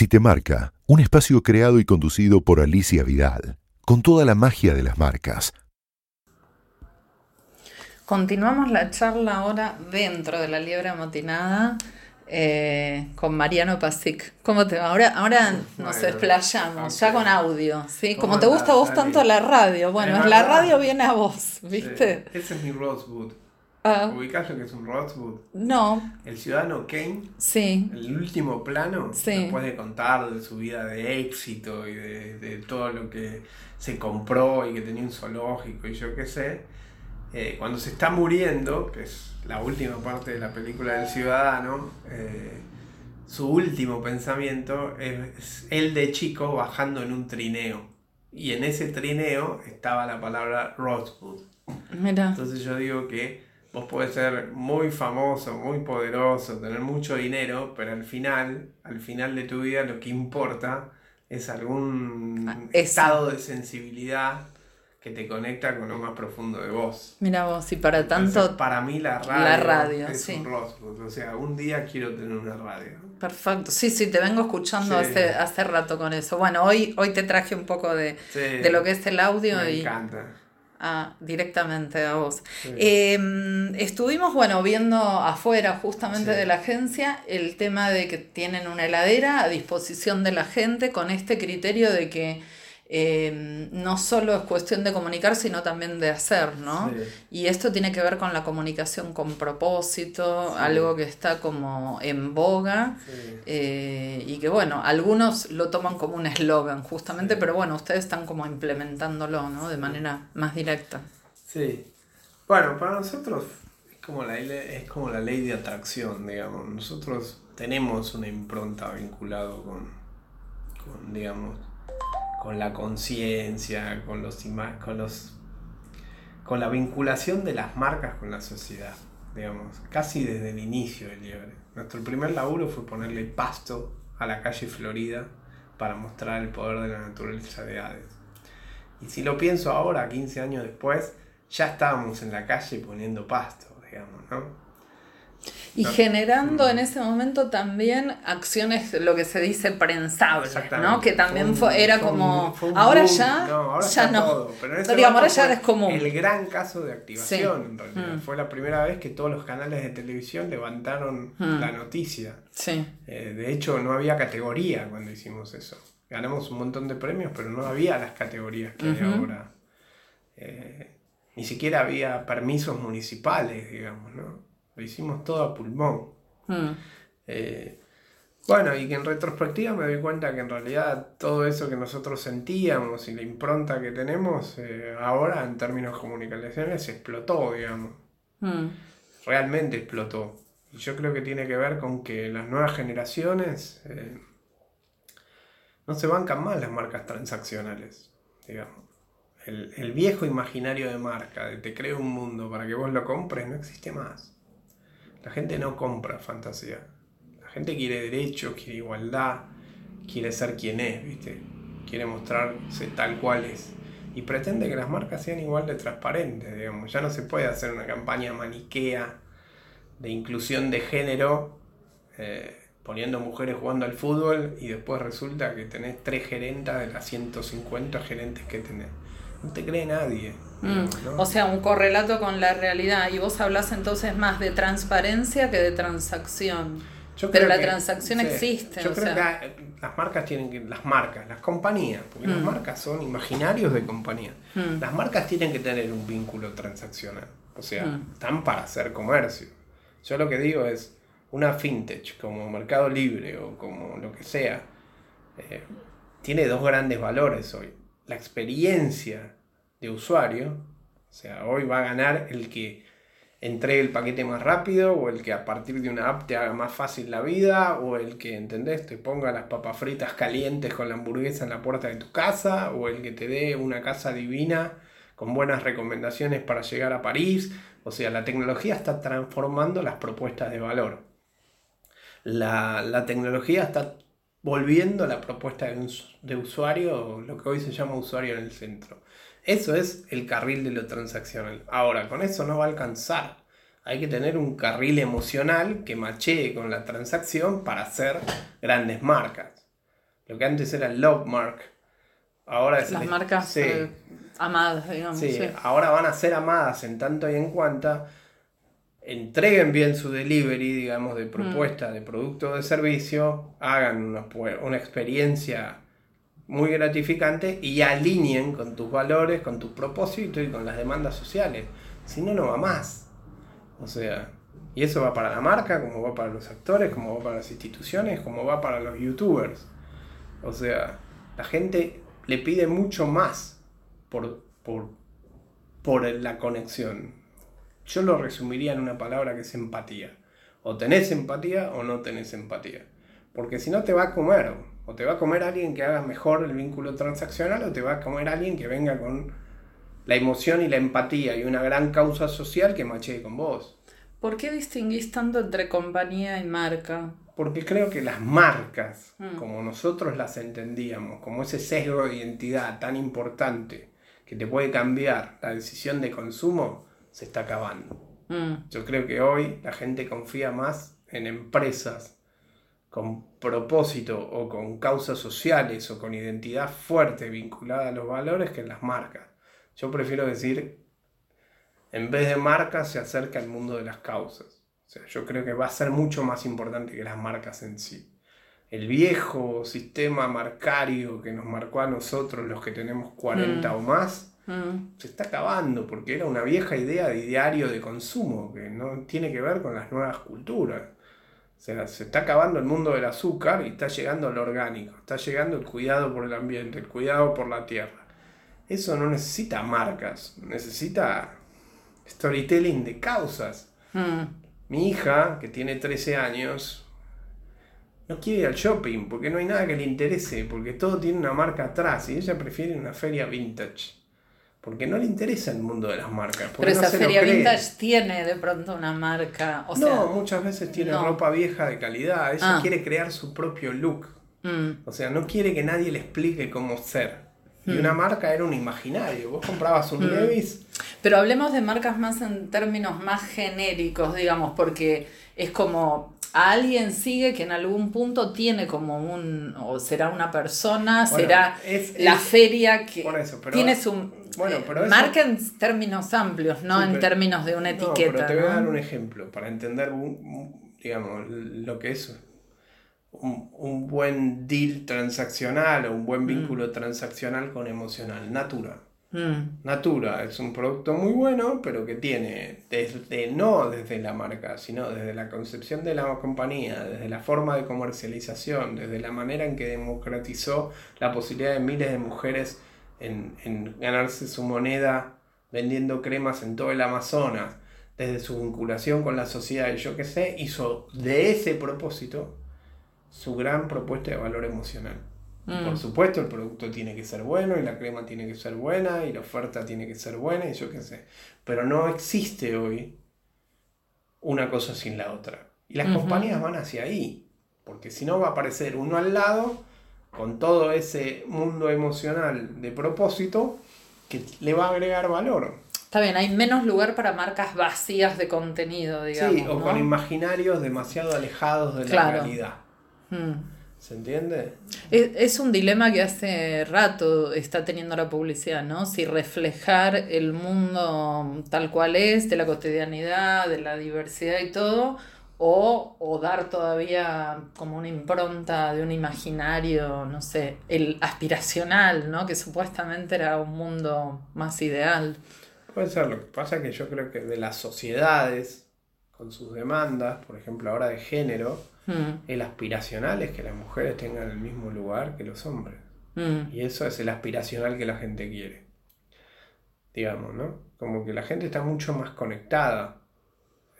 Si te marca, un espacio creado y conducido por Alicia Vidal, con toda la magia de las marcas. Continuamos la charla ahora dentro de la liebre amotinada eh, con Mariano Pasic. ¿Cómo te va? Ahora, ahora nos desplayamos, ya con audio, ¿sí? Como te gusta a vos tanto la radio. Bueno, la radio viene a vos, ¿viste? Ese es mi Rosewood. Uh, ¿Ubicás lo que es un Rosewood? No. El ciudadano Kane. Sí. El último plano, sí. después de contar de su vida de éxito y de, de, todo lo que se compró y que tenía un zoológico y yo qué sé, eh, cuando se está muriendo, que es la última parte de la película del ciudadano, eh, su último pensamiento es él de chico bajando en un trineo. Y en ese trineo estaba la palabra Rosewood. Mira. Entonces yo digo que vos podés ser muy famoso, muy poderoso, tener mucho dinero, pero al final, al final de tu vida lo que importa es algún Ah, estado de sensibilidad que te conecta con lo más profundo de vos. Mira vos, y para tanto... Entonces, para mí la radio, La radio, es sí. un Rosewood. O sea, un día quiero tener una radio. Perfecto, sí, sí, te vengo escuchando Sí. hace, hace rato con eso. Bueno, hoy, hoy te traje un poco de, Sí, de lo que es el audio me y encanta. Ah, directamente a vos. Sí. Eh, estuvimos, bueno, viendo afuera justamente Sí. de la agencia el tema de que tienen una heladera a disposición de la gente con este criterio de que eh, no solo es cuestión de comunicar, sino también de hacer, ¿no? Sí. Y esto tiene que ver con la comunicación con propósito, Sí. algo que está como en boga. Sí. eh, y que bueno, algunos lo toman como un eslogan justamente, pero bueno, ustedes están como implementándolo, ¿no? De manera más directa. Sí. Bueno, para nosotros es como la, es como la ley de atracción, digamos. Nosotros tenemos una impronta vinculado con, con digamos, con la conciencia, con los con los con la vinculación de las marcas con la sociedad, digamos, casi desde el inicio del liebre. Nuestro primer laburo fue ponerle pasto a la calle Florida para mostrar el poder de la naturaleza de Hades. Y si lo pienso ahora, 15 años después, ya estábamos en la calle poniendo pasto, digamos, ¿no? Y generando en ese momento también acciones, lo que se dice prensables. ¿no? Que también un- fue, era fue como, un ahora boom. ya, No, ahora ya no. todo, pero en ese Digamos, ahora ya es común. El gran caso de activación, Sí. en realidad. Mm. Fue la primera vez que todos los canales de televisión levantaron Mm. la noticia. Sí, Eh, de hecho, no había categoría cuando hicimos eso. Ganamos un montón de premios, pero no había las categorías que hay ahora. Eh, ni siquiera había permisos municipales, digamos, ¿no? Lo hicimos todo a pulmón. Mm. Eh, bueno, y que en retrospectiva me doy cuenta que en realidad todo eso que nosotros sentíamos y la impronta que tenemos, eh, ahora en términos comunicacionales explotó, digamos. Mm. Realmente explotó. Y yo creo que tiene que ver con que las nuevas generaciones eh, no se bancan más las marcas transaccionales, digamos. El, el viejo imaginario de marca, de te creo un mundo para que vos lo compres, no existe más. La gente no compra fantasía. La gente quiere derechos, quiere igualdad, quiere ser quien es, ¿viste? Quiere mostrarse tal cual es. Y pretende que las marcas sean igual de transparentes, digamos. Ya no se puede hacer una campaña maniquea de inclusión de género eh, poniendo mujeres jugando al fútbol y después resulta que tenés tres gerentas de las 150 gerentes que tenés. No te cree nadie. Mm. O sea, un correlato con la realidad. Y vos hablas entonces más de transparencia que de transacción. Yo Pero la transacción existe, Yo o creo sea. que las marcas tienen que. Las marcas, las compañías, porque las Mm. marcas son imaginarios de compañía. Mm. Las marcas tienen que tener un vínculo transaccional. O sea, Mm. están para hacer comercio. Yo lo que digo es, una fintech como Mercado Libre o como lo que sea, eh, tiene dos grandes valores hoy. La experiencia de usuario, o sea, hoy va a ganar el que entregue el paquete más rápido o el que a partir de una app te haga más fácil la vida o el que, ¿entendés? Te ponga las papas fritas calientes con la hamburguesa en la puerta de tu casa o el que te dé una casa divina con buenas recomendaciones para llegar a París. O sea, la tecnología está transformando las propuestas de valor. La, la tecnología está volviendo la propuesta de, us- de usuario, lo que hoy se llama usuario en el centro. Eso es el carril de lo transaccional. Ahora, con eso no va a alcanzar. Hay que tener un carril emocional que machee con la transacción para hacer grandes marcas. lo que antes era el love mark, ahora es Las marcas sí, eh, amadas, digamos. sí, sí. ahora van a ser amadas en tanto y en cuanta entreguen bien su delivery, digamos, Mm. de propuesta de producto o de servicio, hagan una, una experiencia muy gratificante y alineen con tus valores, con tus propósitos y con las demandas sociales. Si no, no va más. O sea, y eso va para la marca, como va para los actores, como va para las instituciones, como va para los youtubers. O sea, la gente le pide mucho más por, por, por la conexión. Yo lo resumiría en una palabra que es empatía. O tenés empatía o no tenés empatía. Porque si no te va a comer. O te va a comer alguien que haga mejor el vínculo transaccional o te va a comer alguien que venga con la emoción y la empatía y una gran causa social que machee con vos. ¿Por qué distinguís tanto entre compañía y marca? Porque creo que las marcas, Mm. como nosotros las entendíamos, como ese sesgo de identidad tan importante que te puede cambiar la decisión de consumo, se está acabando. Mm, Yo creo que hoy la gente confía más en empresas con propósito o con causas sociales o con identidad fuerte vinculada a los valores que en las marcas. Yo prefiero decir, en vez de marcas se acerca al mundo de las causas. O sea, yo creo que va a ser mucho más importante que las marcas en sí. El viejo sistema marcario que nos marcó a nosotros, los que tenemos 40 Mm. o más, mm, se está acabando porque era una vieja idea de diario de consumo que no tiene que ver con las nuevas culturas. O sea, se está acabando el mundo del azúcar y está llegando lo orgánico, está llegando el cuidado por el ambiente, el cuidado por la tierra. Eso no necesita marcas, necesita storytelling de causas. mm. Mi hija, que tiene 13 años, no quiere ir al shopping porque no hay nada que le interese, porque todo tiene una marca atrás y ella prefiere una feria vintage. Porque no le interesa el mundo de las marcas. Pero no esa lo feria vintage tiene de pronto una marca. O sea, no, muchas veces tiene no. ropa vieja de calidad. Ella Ah. quiere crear su propio look. mm, O sea, no quiere que nadie le explique cómo ser. Y Hmm. una marca era un imaginario. Vos comprabas un Levis. Pero hablemos de marcas más en términos más genéricos, digamos, porque es como alguien sigue que en algún punto tiene como un, o será una persona, Bueno, será es- la es- feria que por eso, pero- tiene su bueno, eh, pero eso- marca en términos amplios, no Sí, en términos de una No, etiqueta. pero te voy a dar un ejemplo para entender, digamos, lo que es un, un buen deal transaccional o un buen vínculo transaccional con emocional. Natura. Mm, Natura es un producto muy bueno, pero que tiene desde, no desde la marca, sino desde la concepción de la compañía, desde la forma de comercialización, desde la manera en que democratizó la posibilidad de miles de mujeres en, ganarse su moneda vendiendo cremas en todo el Amazonas, desde su vinculación con la sociedad y yo qué sé, hizo de ese propósito su gran propuesta de valor emocional. Mm, Por supuesto, el producto tiene que ser bueno y la crema tiene que ser buena y la oferta tiene que ser buena y yo qué sé. Pero no existe hoy una cosa sin la otra. Y las compañías van hacia ahí. Porque si no va a aparecer uno al lado con todo ese mundo emocional de propósito que le va a agregar valor. Está bien, hay menos lugar para marcas vacías de contenido, digamos. sí, o ¿no? con imaginarios demasiado alejados de la realidad. Mm. ¿Se entiende? Es, es un dilema que hace rato está teniendo la publicidad, ¿no? Si reflejar el mundo tal cual es, de la cotidianidad, de la diversidad y todo, o, o dar todavía como una impronta de un imaginario, no sé, el aspiracional, ¿no? Que supuestamente era un mundo más ideal. Puede ser, lo que pasa es que yo creo que de las sociedades, con sus demandas, por ejemplo ahora de género, Mm, el aspiracional es que las mujeres tengan el mismo lugar que los hombres. mm, Y eso es el aspiracional que la gente quiere. Digamos, ¿no? Como que la gente está mucho más conectada.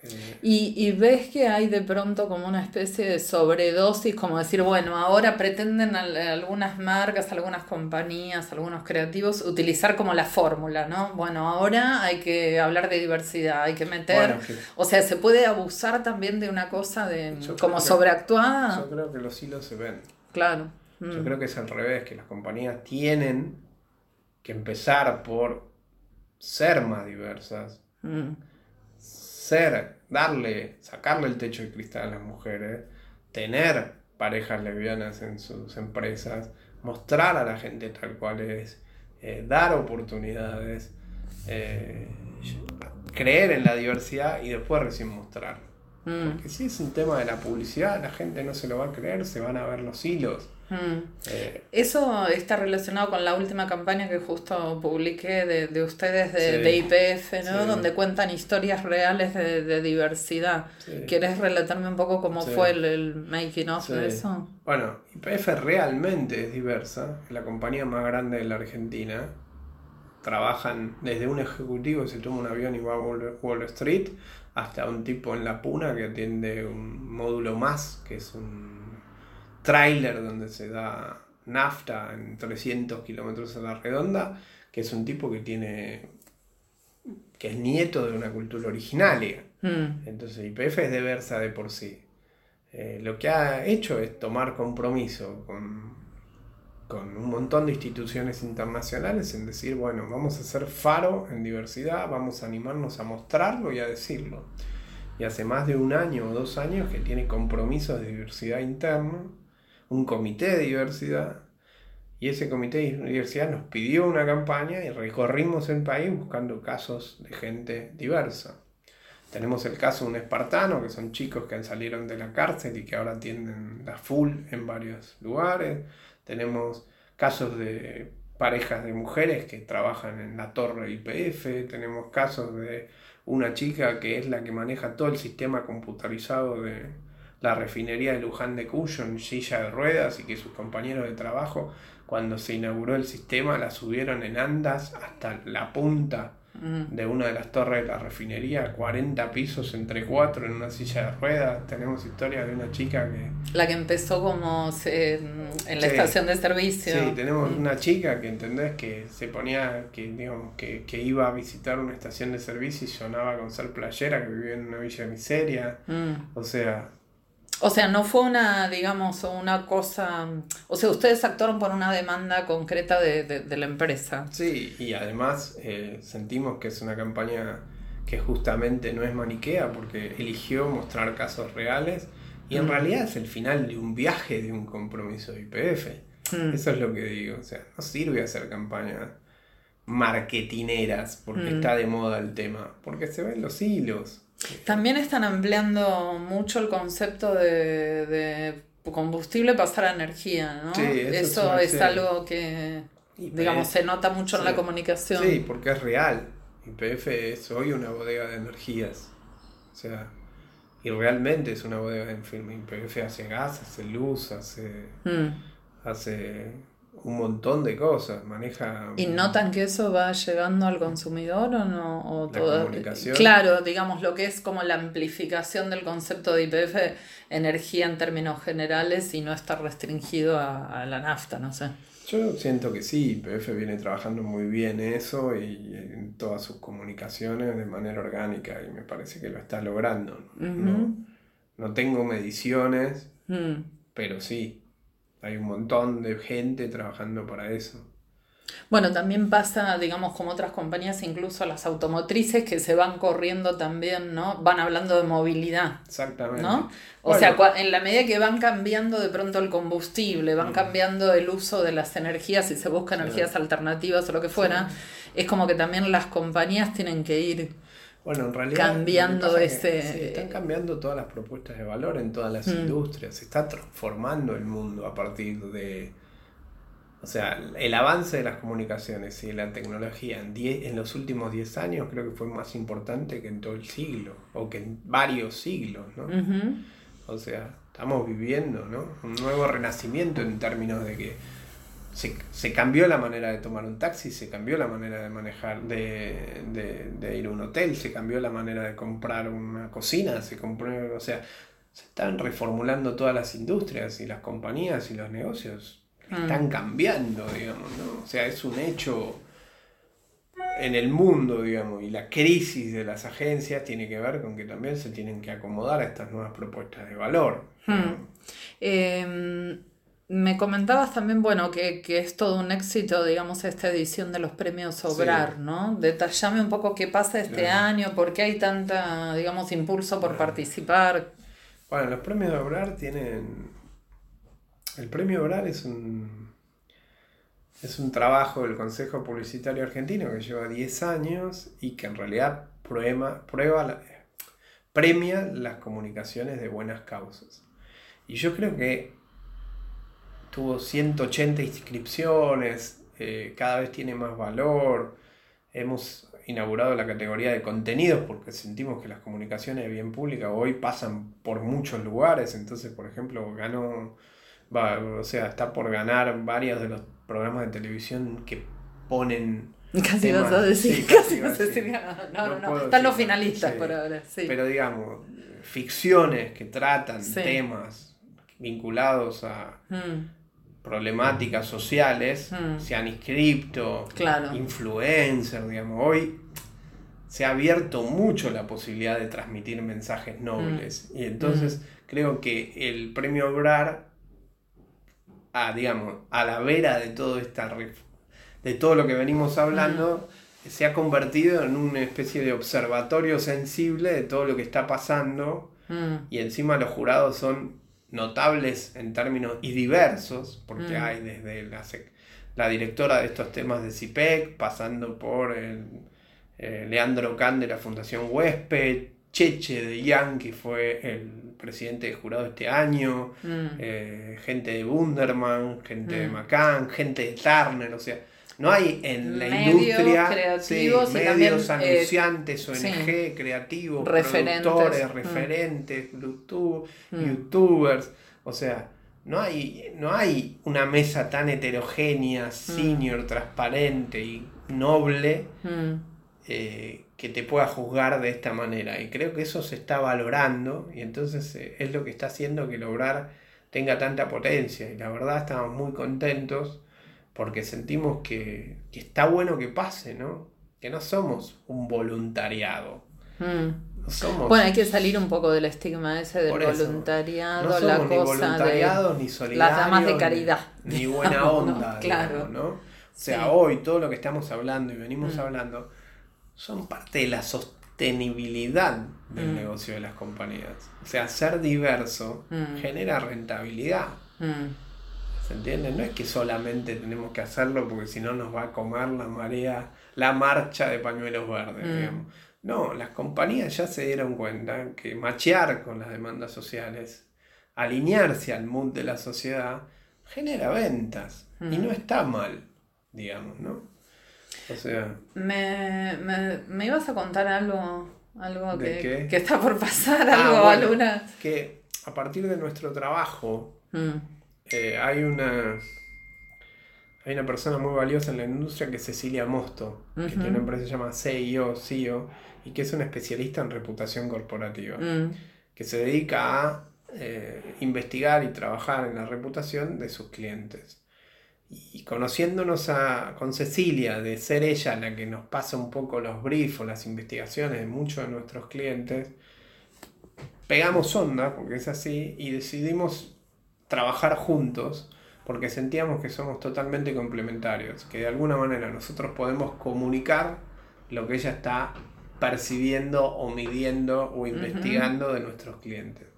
Eh, Y, y ves que hay de pronto como una especie de sobredosis, como decir, bueno, ahora pretenden al- algunas marcas, algunas compañías, algunos creativos utilizar como la fórmula, ¿no? Bueno, ahora hay que hablar de diversidad, hay que meter, Bueno, que- o sea, se puede abusar también de una cosa de Yo como que- sobreactuada, yo creo que los hilos se ven. claro. Yo Mm. creo que es al revés, que las compañías tienen que empezar por ser más diversas, Mm. Ser, darle, sacarle el techo de cristal a las mujeres, tener parejas lesbianas en sus empresas, mostrar a la gente tal cual es, eh, dar oportunidades, eh, creer en la diversidad y después recién mostrar. Mm. Porque si es un tema de la publicidad, la gente no se lo va a creer, se van a ver los hilos. Mm. Eh, Eso está relacionado con la última campaña que justo publiqué de, de ustedes de, Sí. IPF, ¿no? Sí. Donde cuentan historias reales de, de diversidad. Sí. ¿Quieres relatarme un poco cómo fue el, el making of de eso? Bueno, YPF realmente es diversa, es la compañía más grande de la Argentina. Trabajan desde un ejecutivo que se toma un avión y va a Wall Wall Street hasta un tipo en La Puna que atiende un módulo más, que es un tráiler donde se da nafta en 300 kilómetros a la redonda, que es un tipo que tiene que es nieto de una cultura originaria. Mm. Entonces YPF es diversa de por sí. Eh, lo que ha hecho es tomar compromiso con, con un montón de instituciones internacionales en decir, bueno, vamos a ser faro en diversidad, vamos a animarnos a mostrarlo y a decirlo. Y hace más de un año o dos años que tiene compromisos de diversidad interno, un comité de diversidad, y ese comité de diversidad nos pidió una campaña y recorrimos el país buscando casos de gente diversa. Tenemos el caso de un espartano, que son chicos que salieron de la cárcel y que ahora tienen la full en varios lugares. Tenemos casos de parejas de mujeres que trabajan en la torre IPF. Tenemos casos de una chica que es la que maneja todo el sistema computarizado de la refinería de Luján de Cuyo en silla de ruedas y que sus compañeros de trabajo, cuando se inauguró el sistema, la subieron en andas hasta la punta Mm. de una de las torres de la refinería, 40 pisos entre cuatro en una silla de ruedas. Tenemos historia de una chica que... La que empezó como se- en la Sí. estación de servicio. Sí, tenemos Mm. una chica que entendés que se ponía, que, digamos, que, que iba a visitar una estación de servicio y sonaba con ser playera, que vivía en una villa de miseria. Mm. O sea, O sea, no fue una, digamos, una cosa... O sea, ustedes actuaron por una demanda concreta de, de- de la empresa. sí, y además eh, sentimos que es una campaña que justamente no es maniquea porque eligió mostrar casos reales y en Mm. realidad es el final de un viaje de un compromiso de IPF. Mm. Eso es lo que digo, o sea, no sirve hacer campañas marketineras porque Mm. está de moda el tema, porque se ven los hilos. También están ampliando mucho el concepto de, de combustible pasar a energía, ¿no? Sí, eso es eso algo que, digamos, se nota mucho en la comunicación. Sí, porque es real. YPF es hoy una bodega de energías. O sea, y realmente es una bodega de. YPF hace gas, hace luz, hace, Mm. hace un montón de cosas. Maneja. ¿Y notan que eso va llegando al consumidor o no? O La todo- comunicación. Claro, digamos lo que es como la amplificación del concepto de IPF, energía en términos generales y no estar restringido a, a la nafta, no sé. Yo siento que sí, YPF viene trabajando muy bien eso y en todas sus comunicaciones de manera orgánica y me parece que lo está logrando. no, no tengo mediciones, Mm. pero sí, hay un montón de gente trabajando para eso. Bueno, también pasa, digamos, como otras compañías, incluso las automotrices que se van corriendo también, ¿no? Van hablando de movilidad, Exactamente. ¿no? O Bueno. sea, en la medida que van cambiando de pronto el combustible, van cambiando el uso de las energías y se buscan Sí. energías alternativas o lo que fuera, es como que también las compañías tienen que ir Bueno, en realidad. cambiando lo que pasa es que, ese- sí, están cambiando todas las propuestas de valor en todas las Mm. industrias. Se está transformando el mundo a partir de. O sea, el avance de las comunicaciones y de la tecnología en, die- en los últimos 10 años creo que fue más importante que en todo el siglo, o que en varios siglos, ¿no? O sea, estamos viviendo, ¿no? Un nuevo renacimiento en términos de que se, se cambió la manera de tomar un taxi, se cambió la manera de manejar, de, de- de ir a un hotel, se cambió la manera de comprar una cocina, se compró, o sea, se están reformulando todas las industrias y las compañías y los negocios Mm. están cambiando, digamos, ¿no? O sea, es un hecho en el mundo, digamos, y la crisis de las agencias tiene que ver con que también se tienen que acomodar a estas nuevas propuestas de valor. Hmm. Eh, me comentabas también, bueno, que, que es todo un éxito, digamos, esta edición de los premios Obrar, ¿no? Detallame un poco qué pasa este Claro. año, por qué hay tanta, digamos, impulso por participar. Bueno, los premios Obrar tienen El premio Obrar es un, es un trabajo del Consejo Publicitario Argentino que lleva 10 años y que en realidad prueba, prueba premia las comunicaciones de buenas causas. Y yo creo que tuvo 180 inscripciones, eh, cada vez tiene más valor. Hemos inaugurado la categoría de contenidos porque sentimos que las comunicaciones de bien pública hoy pasan por muchos lugares. Entonces, por ejemplo, ganó, va, o sea, está por ganar varios de los programas de televisión que ponen... Casi vas a decir, casi, vas a decir, no, no, no, están los finalistas por ahora, sí. Pero digamos, ficciones que tratan temas vinculados a... Mm problemáticas sociales hmm. sean inscripto, claro. influencer, digamos. Hoy se ha abierto mucho la posibilidad de transmitir mensajes nobles. Hmm. Y entonces hmm. creo que el premio Obrar, a, digamos, a la vera de todo esta de todo lo que venimos hablando, se ha convertido en una especie de observatorio sensible de todo lo que está pasando. Y encima los jurados son notables en términos y diversos, porque mm. hay desde la, la, directora de estos temas de CIPEC, pasando por el, eh, Leandro Can de la Fundación Huésped, Cheche de Yang, que fue el presidente de jurado este año, mm. eh, gente de Bunderman, gente de mm. McCann, gente de Turner, o sea, no hay en la industria creativos medios, eh, anunciantes, ONG, creativos, productores, mm. referentes, mm. youtubers. O sea, no hay, no hay una mesa tan heterogénea, mm. senior, transparente y noble eh, que te pueda juzgar de esta manera. Y creo que eso se está valorando y entonces eh, es lo que está haciendo que lograr tenga tanta potencia. Y la verdad estamos muy contentos porque sentimos que, está bueno que pase, ¿no? Que no somos un voluntariado. Mm. somos... Bueno, hay que salir un poco del estigma ese del voluntariado, no la cosa ni voluntariados, de ni solidarios, las damas de caridad. Ni, buena onda, claro. ¿no? O sea, hoy todo lo que estamos hablando y venimos mm. hablando son parte de la sostenibilidad del mm. negocio de las compañías. O sea, ser diverso genera rentabilidad. ¿Se entiende? No es que solamente tenemos que hacerlo porque si no nos va a comer la marea, la marcha de pañuelos verdes, mm. digamos. No, las compañías ya se dieron cuenta que machear con las demandas sociales, alinearse al mood de la sociedad, genera ventas. Y no mm. está mal, digamos, ¿no? O sea. Me, me, ibas a contar algo, algo que, que, está por pasar, ah, algo, alguna. Que a partir de nuestro trabajo. Mm. Eh, hay una hay una persona muy valiosa en la industria que es Cecilia Mosto, que tiene una empresa que se llama CIO, CEO, y que es una especialista en reputación corporativa, mm. que se dedica a eh, investigar y trabajar en la reputación de sus clientes. Y conociéndonos a, con Cecilia, de ser ella la que nos pasa un poco los briefs o las investigaciones de muchos de nuestros clientes, pegamos onda, porque es así, y decidimos trabajar juntos porque sentíamos que somos totalmente complementarios, que de alguna manera nosotros podemos comunicar lo que ella está percibiendo o midiendo o investigando de nuestros clientes.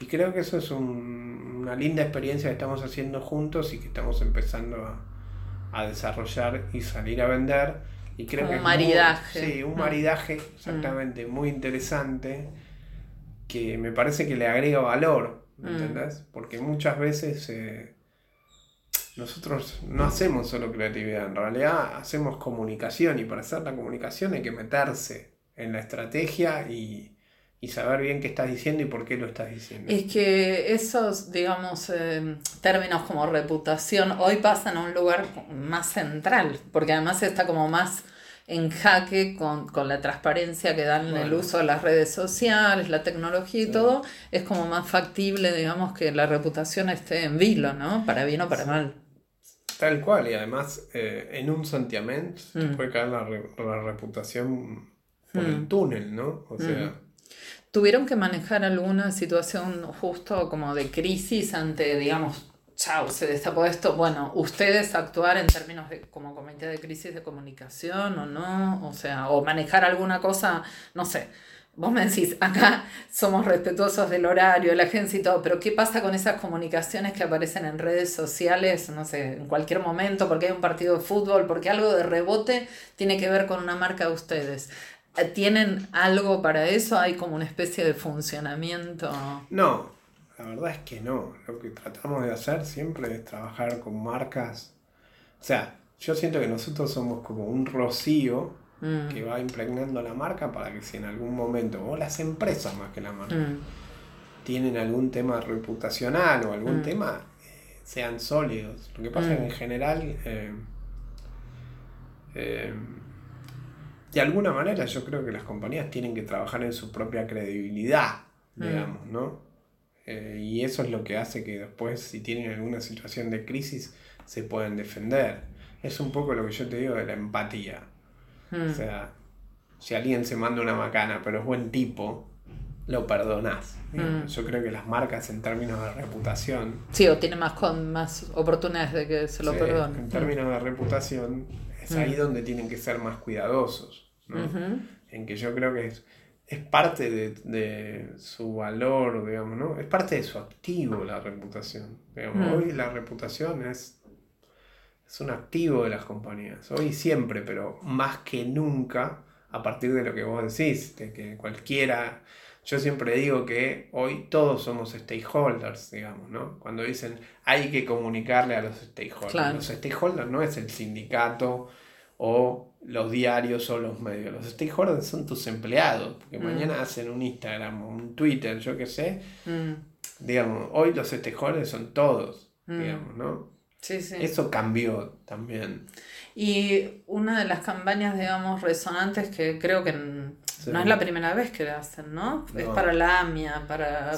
Y creo que eso es una linda experiencia que estamos haciendo juntos y que estamos empezando a, desarrollar y salir a vender. Y creo que un maridaje. sí, un maridaje exactamente muy interesante que me parece que le agrega valor ¿me mm. entendés? Porque muchas veces eh, nosotros no hacemos solo creatividad, en realidad hacemos comunicación y para hacer la comunicación hay que meterse en la estrategia y, saber bien qué estás diciendo y por qué lo estás diciendo. Es que esos, digamos, eh, términos como reputación hoy pasan a un lugar más central, porque además está como más en jaque con, la transparencia que dan en el uso de las redes sociales, la tecnología y todo, es como más factible, digamos, que la reputación esté en vilo, ¿no? Para bien o para mal. Tal cual, y además eh, en un santiamento mm. puede caer la, reputación por el mm. túnel, ¿no? O sea... Mm. ¿Tuvieron que manejar alguna situación justo como de crisis ante, digamos, chao, se destapó esto. Bueno, ustedes actuar en términos de como comité de crisis de comunicación o no, o sea, o manejar alguna cosa, no sé, vos me decís, acá somos respetuosos del horario, la agencia y todo, pero ¿qué pasa con esas comunicaciones que aparecen en redes sociales, no sé, en cualquier momento, porque hay un partido de fútbol, porque algo de rebote tiene que ver con una marca de ustedes? ¿Tienen algo para eso? ¿Hay como una especie de funcionamiento? No, la verdad es que no. Lo que tratamos de hacer siempre es trabajar con marcas. O sea, yo siento que nosotros somos como un rocío mm. que va impregnando la marca para que si en algún momento, o las empresas más que la marca, mm. tienen algún tema reputacional o algún mm. tema, eh, sean sólidos. Lo que pasa es que en general, eh, eh, de alguna manera yo creo que las compañías tienen que trabajar en su propia credibilidad, digamos, ¿no? Y eso es lo que hace que después, si tienen alguna situación de crisis, se puedan defender. Es un poco lo que yo te digo de la empatía. O hmm. sea, si alguien se manda una macana, pero es buen tipo, lo perdonás. Hmm. Yo creo que las marcas en términos de reputación. Sí, o tiene más, con, más oportunidades de que se lo perdonen. En términos de reputación, es ahí hmm. donde tienen que ser más cuidadosos. En que yo creo que es, es parte de, su valor, digamos, ¿no? Es parte de su activo la reputación. Hoy la reputación es es un activo de las compañías, hoy siempre, pero más que nunca, a partir de lo que vos decís, de que cualquiera, yo siempre digo que hoy todos somos stakeholders, digamos, ¿no? Cuando dicen hay que comunicarle a los stakeholders, los stakeholders no es el sindicato o los diarios o los medios, los stakeholders son tus empleados, porque mm. mañana hacen un Instagram o un Twitter, yo qué sé, mm. digamos, hoy los stakeholders son todos, mm. digamos, ¿no? Eso cambió también. Y una de las campañas, digamos, resonantes que creo que no es la primera vez que la hacen, ¿no? Es para la AMIA, para,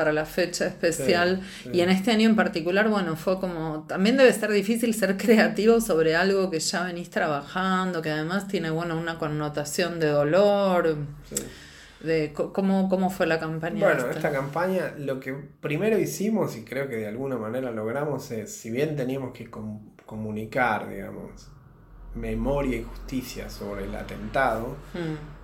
para la fecha especial. Y en este año en particular, bueno, fue como, también debe ser difícil ser creativo sobre algo que ya venís trabajando, que además tiene, bueno, una connotación de dolor de cómo, cómo fue la campaña. Bueno, esta? campaña lo que primero hicimos y creo que de alguna manera logramos es, si bien teníamos que comunicar, digamos, memoria y justicia sobre el atentado, mm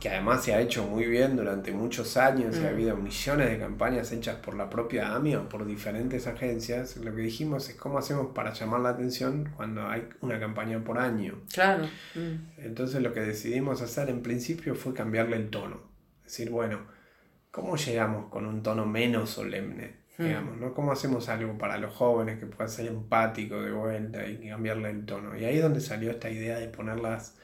que además se ha hecho muy bien durante muchos años y ha mm. habido millones de campañas hechas por la propia AMI o por diferentes agencias, lo que dijimos es cómo hacemos para llamar la atención cuando hay una campaña por año. Claro. Mm. Entonces lo que decidimos hacer en principio fue cambiarle el tono. Decir, bueno, ¿cómo llegamos con un tono menos solemne? Mm. Digamos, ¿no? ¿Cómo hacemos algo para los jóvenes que pueda ser empático de vuelta y cambiarle el tono? Y ahí es donde salió esta idea de poner las,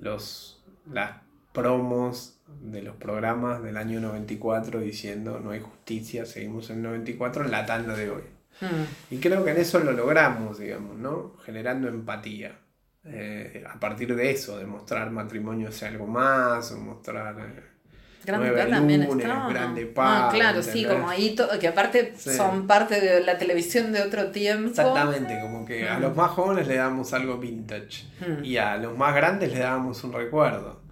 los, las promos de los programas del año 94 diciendo no hay justicia, seguimos en 94 en la tanda de hoy. Hmm. Y creo que en eso lo logramos, digamos, ¿no? Generando empatía. Eh, a partir de eso, de mostrar matrimonio hacia algo más, o mostrar... Eh, Grande también Grande ah, claro, sí, como ahí, que aparte son parte de la televisión de otro tiempo. Exactamente, como que a hmm. los más jóvenes le damos algo vintage hmm. y a los más grandes le damos un recuerdo.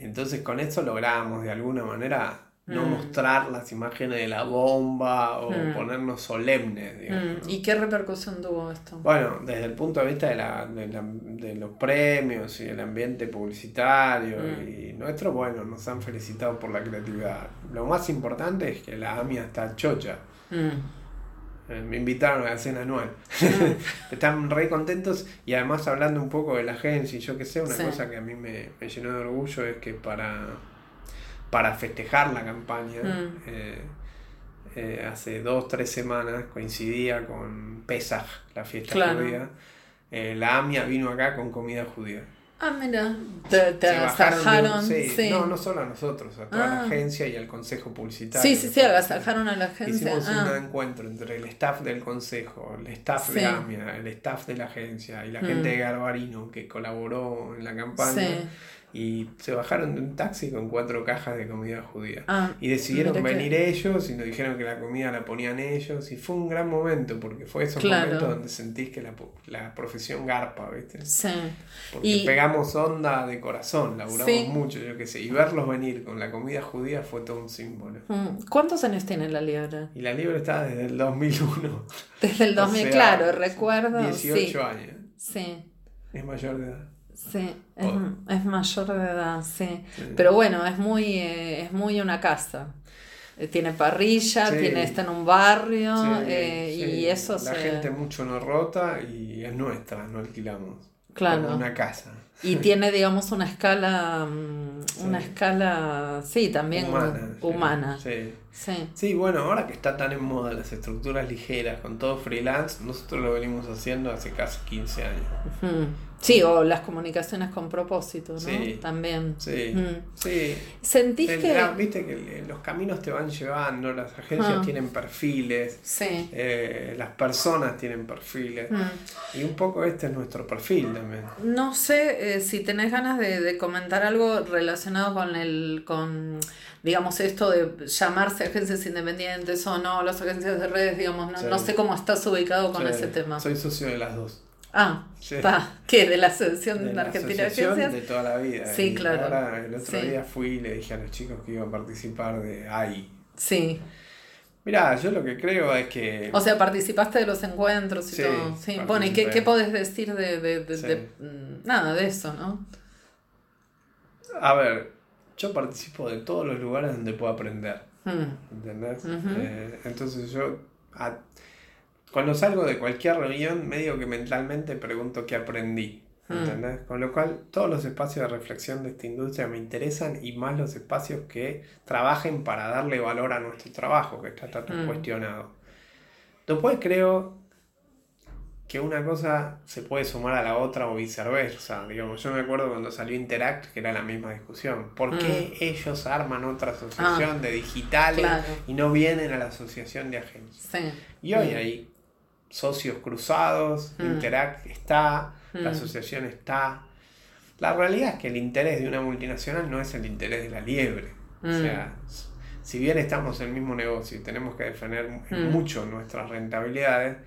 Entonces con eso logramos de alguna manera no mm. mostrar las imágenes de la bomba o mm. ponernos solemnes. Mm. ¿Y qué repercusión tuvo esto? Bueno, desde el punto de vista de, la, de, los premios y el ambiente publicitario y nuestro, bueno, nos han felicitado por la creatividad. Lo más importante es que la AMIA está chocha. Eh, me invitaron a la cena anual. Están re contentos y además hablando un poco de la agencia y yo que sé, una cosa que a mí me, llenó de orgullo es que para, para festejar la campaña, mm. eh, eh, hace dos, tres semanas coincidía con Pesach, la fiesta judía, la AMIA vino acá con comida judía. Ah, mira, te, te agasajaron. Sí. No, no solo a nosotros, a toda la ah. agencia y al consejo publicitario. Sí, sí, sí, agasajaron a la agencia. Hicimos un ah. encuentro entre el staff del consejo, el staff de AMIA, el staff de la agencia y la gente de mm. Garbarino que colaboró en la campaña y se bajaron de un taxi con cuatro cajas de comida judía. Ah, y decidieron venir ellos y nos dijeron que la comida la ponían ellos y fue un gran momento porque fue esos momentos donde sentís que la, la profesión garpa, ¿viste? Sí. Porque pegamos onda de corazón, laburamos mucho, yo qué sé, y verlos venir con la comida judía fue todo un símbolo. Mm, ¿Cuántos años tiene la liebre? Y la liebre está desde el 2001. Desde el 2000, claro, recuerdo. 18 años. Sí. Es mayor de edad. Sí, es, Oh. es mayor de edad, sí. Pero bueno, es muy, eh, es muy una casa. Eh, Tiene parrilla, Sí. tiene, está en un barrio eh, sí. y eso La se... gente mucho nos rota y es nuestra, no alquilamos. Claro. Una casa. Y tiene, digamos, una escala, mm, Sí. una escala, sí, también Humana. humana. Sí. Sí. Sí, bueno, ahora que está tan en moda las estructuras ligeras con todo freelance, nosotros lo venimos haciendo hace casi 15 años. Sí, o las comunicaciones con propósito, ¿no? Sí. También. Sí, sí. ¿Sentís El- que...? Viste que los caminos te van llevando, las agencias Ah. tienen perfiles, Sí. eh, las personas tienen perfiles. Mm. Y un poco este es nuestro perfil también. No sé eh, si tenés ganas de, de comentar algo relacionado con el, con, digamos, esto de llamarse agencias independientes o no, las agencias de redes, digamos, no, Sí. no sé cómo estás ubicado con Sí, ese tema. Soy socio de las dos. Ah, Sí. ¿Qué? ¿De la Asociación De la Argentina de asociación Agencias? de toda la vida. Sí, Y claro. Ahora el otro día fui y le dije a los chicos que iba a participar de AI. Sí. Mirá, yo lo que creo es que... O sea, participaste de los encuentros y Sí, todo. Sí. Bueno, ¿y qué, qué podés decir de, de- de- Sí. de- mm, nada de eso, no? A ver, yo participo de todos los lugares donde puedo aprender. Mm. ¿Entendés? Ujú. Eh, entonces yo, a- cuando salgo de cualquier reunión, medio que mentalmente pregunto qué aprendí. Mm. ¿Entendés? Con lo cual, todos los espacios de reflexión de esta industria me interesan y más los espacios que trabajen para darle valor a nuestro trabajo, que está tan Mm. cuestionado. Después creo que una cosa se puede sumar a la otra o viceversa. Digamos, yo me acuerdo cuando salió Interact, que era la misma discusión. ¿Por qué ellos arman otra asociación de digitales claro. y no vienen a la asociación de agencias? Sí. Y hoy Mm. hay socios cruzados, Mm. Interact está, la Mm. asociación está. La realidad es que el interés de una multinacional no es el interés de la liebre. O Mm. sea, si bien estamos en el mismo negocio y tenemos que defender Mm. mucho nuestras rentabilidades,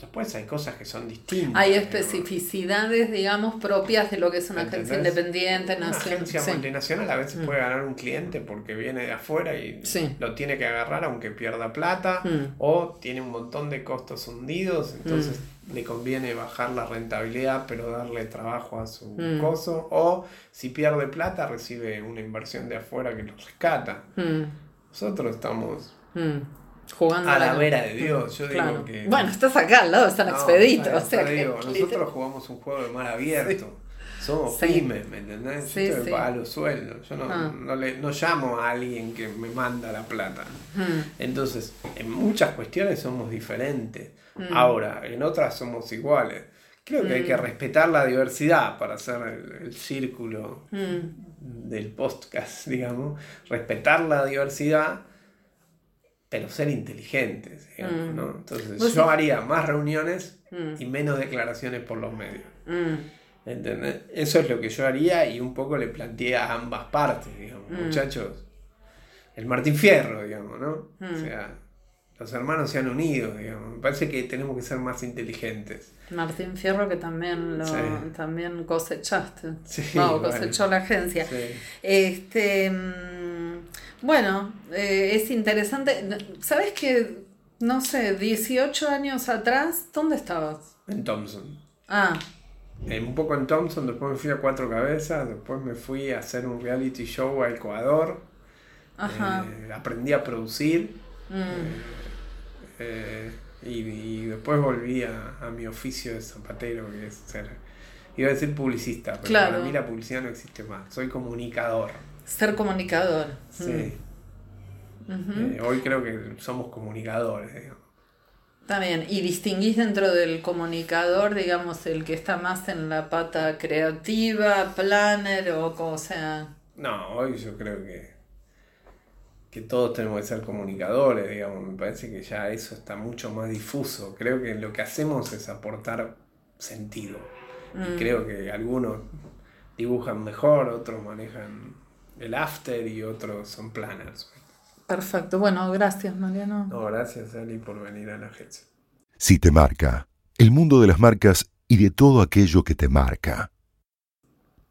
después hay cosas que son distintas. Hay especificidades, digamos, propias de lo que es una agencia independiente, Una agencia Sí. multinacional a veces Mm. puede ganar un cliente porque viene de afuera y Sí. lo tiene que agarrar aunque pierda plata Mm. o tiene un montón de costos hundidos, entonces le conviene bajar la rentabilidad pero darle trabajo a su Mm. coso o si pierde plata recibe una inversión de afuera que lo rescata. Mm. Nosotros estamos Mm. Jugando a la vera de Dios, yo digo que... Bueno, estás acá al lado de San No, Expedito, o sea que- digo, que nosotros jugamos un juego de mar abierto. Somos Sí. pymes, ¿me entendés? Sí, yo sí. pago los sueldos. Yo no, Ah. no, le, no llamo a alguien que me manda la plata. Entonces, en muchas cuestiones somos diferentes. Mm. Ahora, en otras somos iguales. Creo que hay que Mm. respetar la diversidad para hacer el, el círculo Mm. del podcast, digamos. Respetar la diversidad, pero ser inteligentes, digamos, Mm. ¿no? Entonces, yo sí- haría más reuniones Mm. y menos declaraciones por los medios. Mm. ¿Entendés? Eso es lo que yo haría y un poco le planteé a ambas partes, digamos, Mm. muchachos. El Martín Fierro, digamos, ¿no? O sea, los hermanos se han unido, digamos. Me parece que tenemos que ser más inteligentes. Martín Fierro que también lo Sí. también cosechaste. Sí, no, bueno. cosechó la agencia. Sí. Este bueno, eh, es interesante. ¿Sabes que no sé, 18 años atrás, ¿dónde estabas? En Thompson. Ah, Eh, un poco en Thompson, después me fui a Cuatro Cabezas, después me fui a hacer un reality show a Ecuador. ajá. Eh, aprendí a producir. Mm, Eh, y, y después volví a, a mi oficio de zapatero, que es ser, iba a decir publicista, pero Claro. para mí la publicidad no existe más, soy comunicador. Ser comunicador. Sí. Mm. Eh, hoy creo que somos comunicadores. digamos. Está bien. ¿Y distinguís dentro del comunicador, digamos, el que está más en la pata creativa, planner o como sea? No, hoy yo creo que, que todos tenemos que ser comunicadores, digamos, me parece que ya eso está mucho más difuso. Creo que lo que hacemos es aportar sentido. Y Mm. creo que algunos dibujan mejor, otros manejan el after y otros son planners. Perfecto. Bueno, gracias, Mariano. No, gracias Ali por venir a la agencia. Si te marca, el mundo de las marcas y de todo aquello que te marca.